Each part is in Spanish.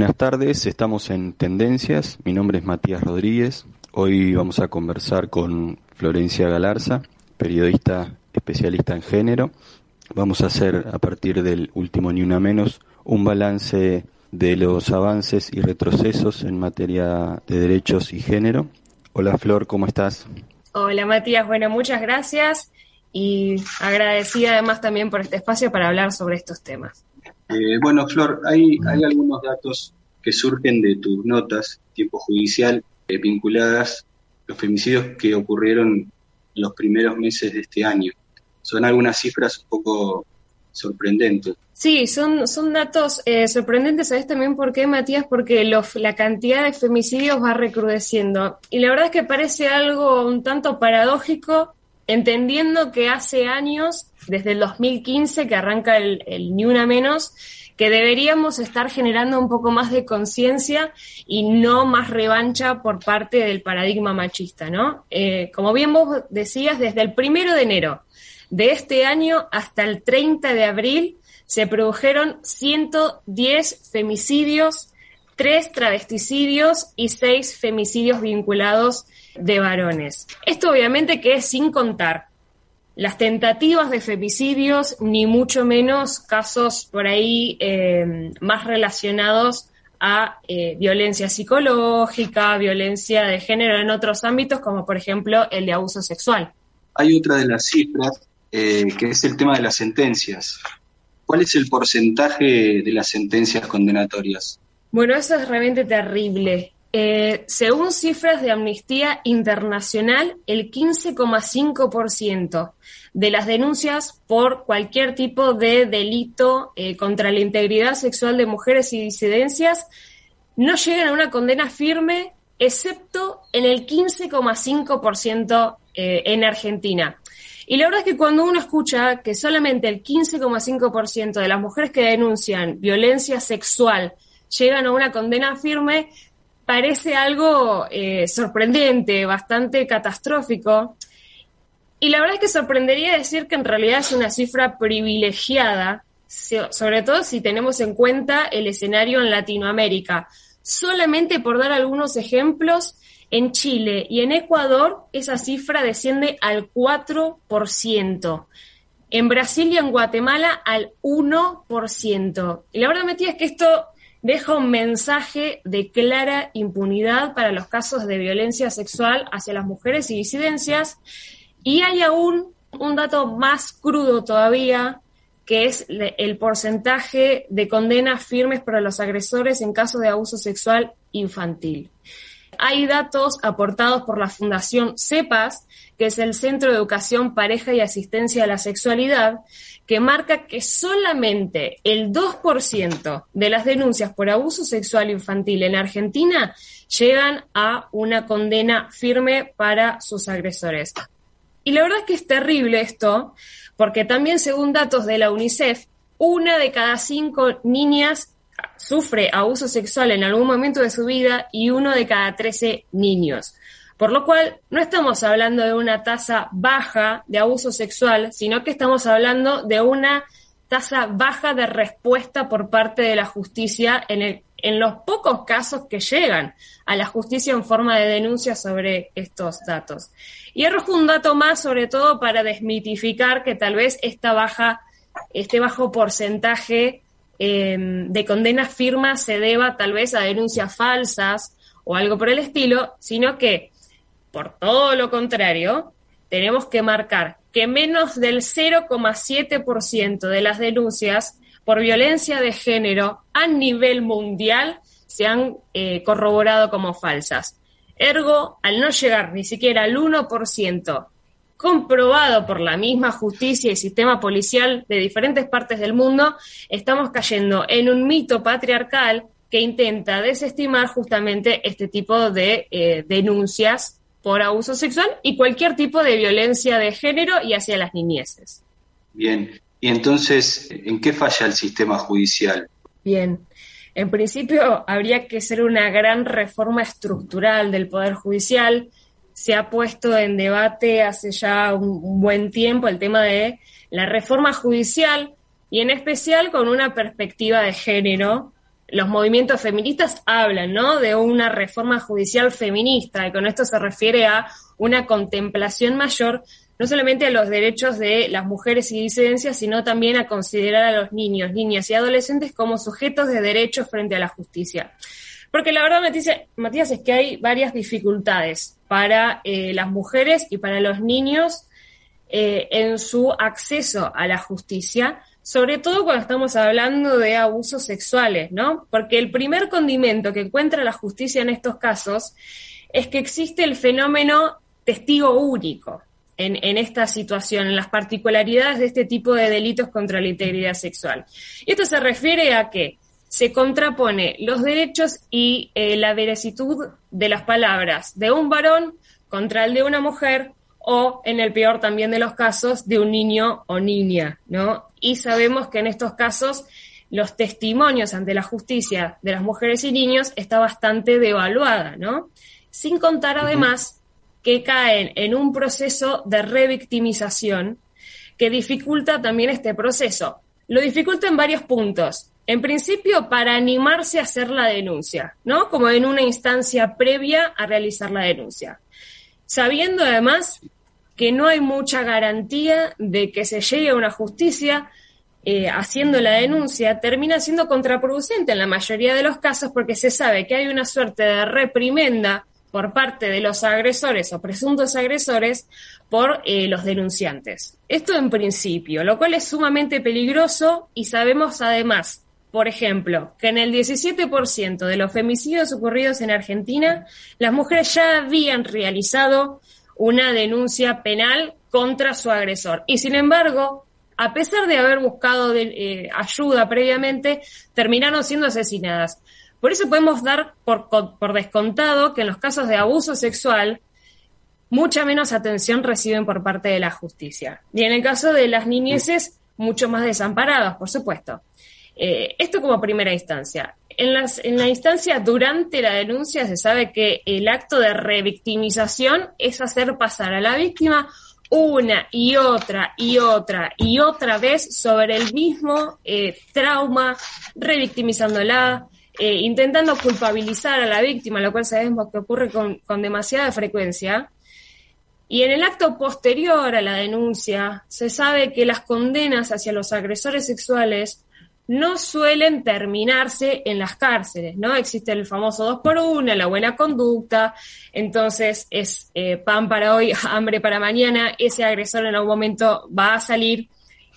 Buenas tardes, estamos en Tendencias. Mi nombre es Matías Rodríguez. Hoy vamos a conversar con Florencia Galarza, periodista especialista en género. Vamos a hacer a partir del último Ni Una Menos un balance de los avances y retrocesos en materia de derechos y género. Hola Flor, ¿cómo estás? Hola Matías, bueno, muchas gracias y agradecida además también por este espacio para hablar sobre estos temas. Eh, bueno, Flor, hay, hay algunos datos que surgen de tus notas, tiempo judicial, eh, vinculadas los femicidios que ocurrieron en los primeros meses de este año. Son algunas cifras un poco sorprendentes. Sí, son, son datos eh, sorprendentes, ¿sabes también por qué, Matías? Porque la cantidad de femicidios va recrudeciendo. Y la verdad es que parece algo un tanto paradójico, entendiendo que hace años, desde el 2015, que arranca el, Ni Una Menos, que deberíamos estar generando un poco más de conciencia y no más revancha por parte del paradigma machista, ¿no? Eh, como bien vos decías, desde el primero de enero de este año hasta el 30 de abril se produjeron 110 femicidios, 3 travesticidios y 6 femicidios vinculados de varones. Esto obviamente que es sin contar las tentativas de femicidios, ni mucho menos casos por ahí eh, más relacionados a eh, violencia psicológica, violencia de género en otros ámbitos, como por ejemplo el de abuso sexual. Hay otra de las cifras eh, que es el tema de las sentencias. ¿Cuál es el porcentaje de las sentencias condenatorias? Bueno, eso es realmente terrible. Eh, según cifras de Amnistía Internacional, el 15,5% de las denuncias por cualquier tipo de delito eh, contra la integridad sexual de mujeres y disidencias no llegan a una condena firme, excepto en el 15,5% en Argentina. Y la verdad es que cuando uno escucha que solamente el 15,5% de las mujeres que denuncian violencia sexual llegan a una condena firme, parece algo eh, sorprendente, bastante catastrófico. Y la verdad es que sorprendería decir que en realidad es una cifra privilegiada, sobre todo si tenemos en cuenta el escenario en Latinoamérica. Solamente por dar algunos ejemplos, en Chile y en Ecuador esa cifra desciende al 4%. En Brasil y en Guatemala al 1%. Y la verdad, Metí, es que esto deja un mensaje de clara impunidad para los casos de violencia sexual hacia las mujeres y disidencias. Y hay aún un dato más crudo todavía, que es el porcentaje de condenas firmes para los agresores en caso de abuso sexual infantil hay datos aportados por la Fundación CEPAS, que es el Centro de Educación, Pareja y Asistencia a la Sexualidad, que marca que solamente el 2% de las denuncias por abuso sexual infantil en Argentina llegan a una condena firme para sus agresores. Y la verdad es que es terrible esto, porque también según datos de la UNICEF, una de cada cinco niñas sufre abuso sexual en algún momento de su vida y uno de cada 13 niños. Por lo cual, no estamos hablando de una tasa baja de abuso sexual, sino que estamos hablando de una tasa baja de respuesta por parte de la justicia en, en los pocos casos que llegan a la justicia en forma de denuncia sobre estos datos. Y arrojo un dato más, sobre todo para desmitificar que tal vez esta baja, este bajo porcentaje Em, de condena firma se deba tal vez a denuncias falsas o algo por el estilo, sino que, por todo lo contrario, tenemos que marcar que menos del 0,7% de las denuncias por violencia de género a nivel mundial se han eh, corroborado como falsas. Ergo, al no llegar ni siquiera al 1% comprobado por la misma justicia y sistema policial de diferentes partes del mundo, estamos cayendo en un mito patriarcal que intenta desestimar justamente este tipo de eh, denuncias por abuso sexual y cualquier tipo de violencia de género y hacia las niñeces. Bien, y entonces, ¿en qué falla el sistema judicial? Bien, en principio habría que hacer una gran reforma estructural del Poder Judicial, se ha puesto en debate hace ya un, buen tiempo el tema de la reforma judicial y en especial con una perspectiva de género los movimientos feministas hablan, ¿no? De una reforma judicial feminista, y con esto se refiere a una contemplación mayor, no solamente a los derechos de las mujeres y disidencias, sino también a considerar a los niños, niñas y adolescentes como sujetos de derechos frente a la justicia. Porque la verdad, Matías, es que hay varias dificultades para eh, las mujeres y para los niños eh, en su acceso a la justicia, sobre todo cuando estamos hablando de abusos sexuales, ¿no? Porque el primer condimento que encuentra la justicia en estos casos es que existe el fenómeno testigo único en, en, esta situación, en las particularidades de este tipo de delitos contra la integridad sexual. Y esto se refiere a que se contrapone los derechos y eh, la veracitud de las palabras de un varón contra el de una mujer o, en el peor también de los casos, de un niño o niña, ¿no? Y sabemos que en estos casos los testimonios ante la justicia de las mujeres y niños está bastante devaluada, ¿no? Sin contar además que caen en un proceso de revictimización que dificulta también este proceso. Lo dificulta en varios puntos. En principio, para animarse a hacer la denuncia, ¿no? Como en una instancia previa a realizar la denuncia. Sabiendo además que no hay mucha garantía de que se llegue a una justicia eh, haciendo la denuncia, termina siendo contraproducente en la mayoría de los casos porque se sabe que hay una suerte de reprimenda por parte de los agresores o presuntos agresores por eh, los denunciantes. Esto en principio, lo cual es sumamente peligroso y sabemos además por ejemplo, que en el 17% de los femicidios ocurridos en Argentina, las mujeres ya habían realizado una denuncia penal contra su agresor. Y sin embargo, a pesar de haber buscado eh, ayuda previamente, terminaron siendo asesinadas. Por eso podemos dar por, por descontado que en los casos de abuso sexual, mucha menos atención reciben por parte de la justicia. Y en el caso de las niñeces, mucho más desamparadas, por supuesto. Eh, esto como primera instancia. En, las, en la instancia durante la denuncia se sabe que el acto de revictimización es hacer pasar a la víctima una y otra y otra y otra vez sobre el mismo eh, trauma, revictimizándola, eh, intentando culpabilizar a la víctima, lo cual sabemos que ocurre con, con demasiada frecuencia. Y en el acto posterior a la denuncia se sabe que las condenas hacia los agresores sexuales no suelen terminarse en las cárceles, ¿no? Existe el famoso dos por uno, la buena conducta, entonces es eh, pan para hoy, hambre para mañana, ese agresor en algún momento va a salir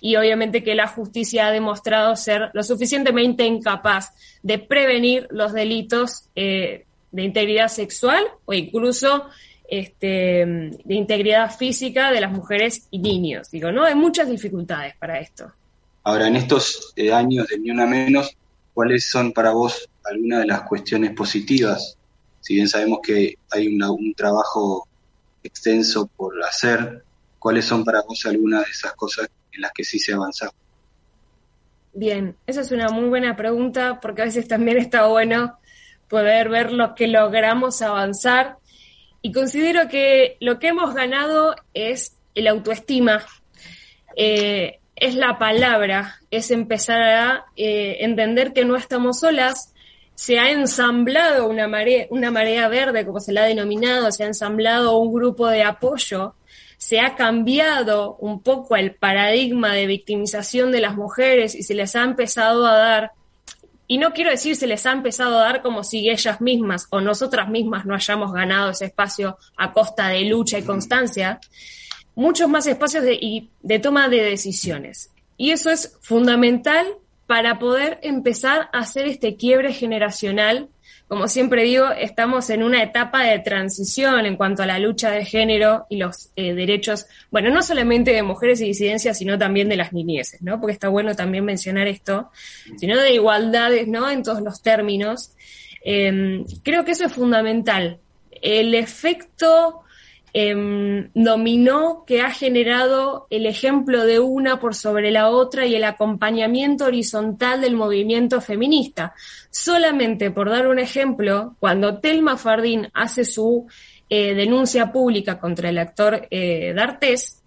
y obviamente que la justicia ha demostrado ser lo suficientemente incapaz de prevenir los delitos eh, de integridad sexual o incluso este, de integridad física de las mujeres y niños. Digo, ¿no? Hay muchas dificultades para esto. Ahora, en estos eh, años de Ni Una Menos, ¿cuáles son para vos algunas de las cuestiones positivas? Si bien sabemos que hay un trabajo extenso por hacer, ¿cuáles son para vos algunas de esas cosas en las que sí se ha avanzado? Bien, esa es una muy buena pregunta porque a veces también está bueno poder ver lo que logramos avanzar y considero que lo que hemos ganado es el autoestima. Eh, es la palabra, es empezar a eh, entender que no estamos solas, se ha ensamblado una marea, una marea verde, como se la ha denominado, se ha ensamblado un grupo de apoyo, se ha cambiado un poco el paradigma de victimización de las mujeres y se les ha empezado a dar, y no quiero decir se les ha empezado a dar como si ellas mismas o nosotras mismas no hayamos ganado ese espacio a costa de lucha y constancia, muchos más espacios de, toma de decisiones. Y eso es fundamental para poder empezar a hacer este quiebre generacional. Como siempre digo, estamos en una etapa de transición en cuanto a la lucha de género y los eh, derechos, bueno, no solamente de mujeres y disidencias, sino también de las niñeces, ¿no? Porque está bueno también mencionar esto, sino de igualdades, ¿no? En todos los términos. Em, creo que eso es fundamental. El efecto dominó que ha generado el ejemplo de una por sobre la otra y el acompañamiento horizontal del movimiento feminista. Solamente por dar un ejemplo, cuando Telma Fardín hace su eh, denuncia pública contra el actor eh, D'Artés,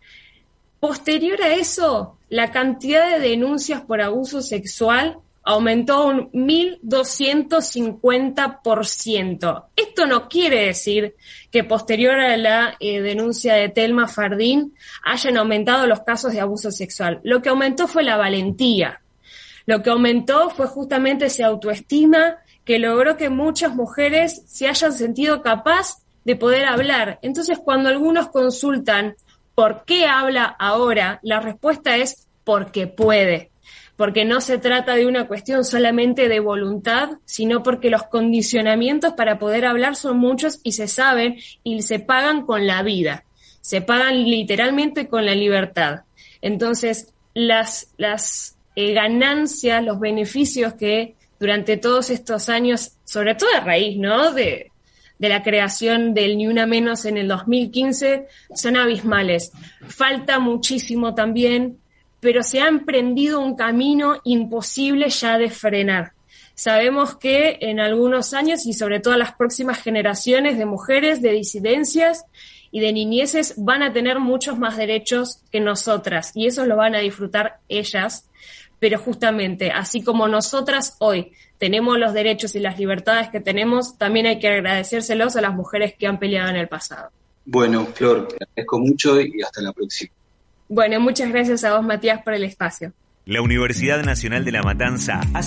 posterior a eso, la cantidad de denuncias por abuso sexual aumentó un 1.250%. Esto no quiere decir que posterior a la eh, denuncia de Telma Fardín hayan aumentado los casos de abuso sexual. Lo que aumentó fue la valentía. Lo que aumentó fue justamente esa autoestima que logró que muchas mujeres se hayan sentido capaz de poder hablar. Entonces, cuando algunos consultan por qué habla ahora, la respuesta es porque puede porque no se trata de una cuestión solamente de voluntad, sino porque los condicionamientos para poder hablar son muchos y se saben y se pagan con la vida, se pagan literalmente con la libertad. Entonces, las, las eh, ganancias, los beneficios que durante todos estos años, sobre todo a raíz, ¿no? De, de la creación del Ni Una Menos en el 2015, son abismales. Falta muchísimo también pero se ha emprendido un camino imposible ya de frenar. Sabemos que en algunos años y sobre todo las próximas generaciones de mujeres, de disidencias y de niñeces van a tener muchos más derechos que nosotras y eso lo van a disfrutar ellas. Pero justamente, así como nosotras hoy tenemos los derechos y las libertades que tenemos, también hay que agradecérselos a las mujeres que han peleado en el pasado. Bueno, Flor, te agradezco mucho y hasta la próxima. Bueno, muchas gracias a vos, Matías, por el espacio. La Universidad Nacional de La Matanza hace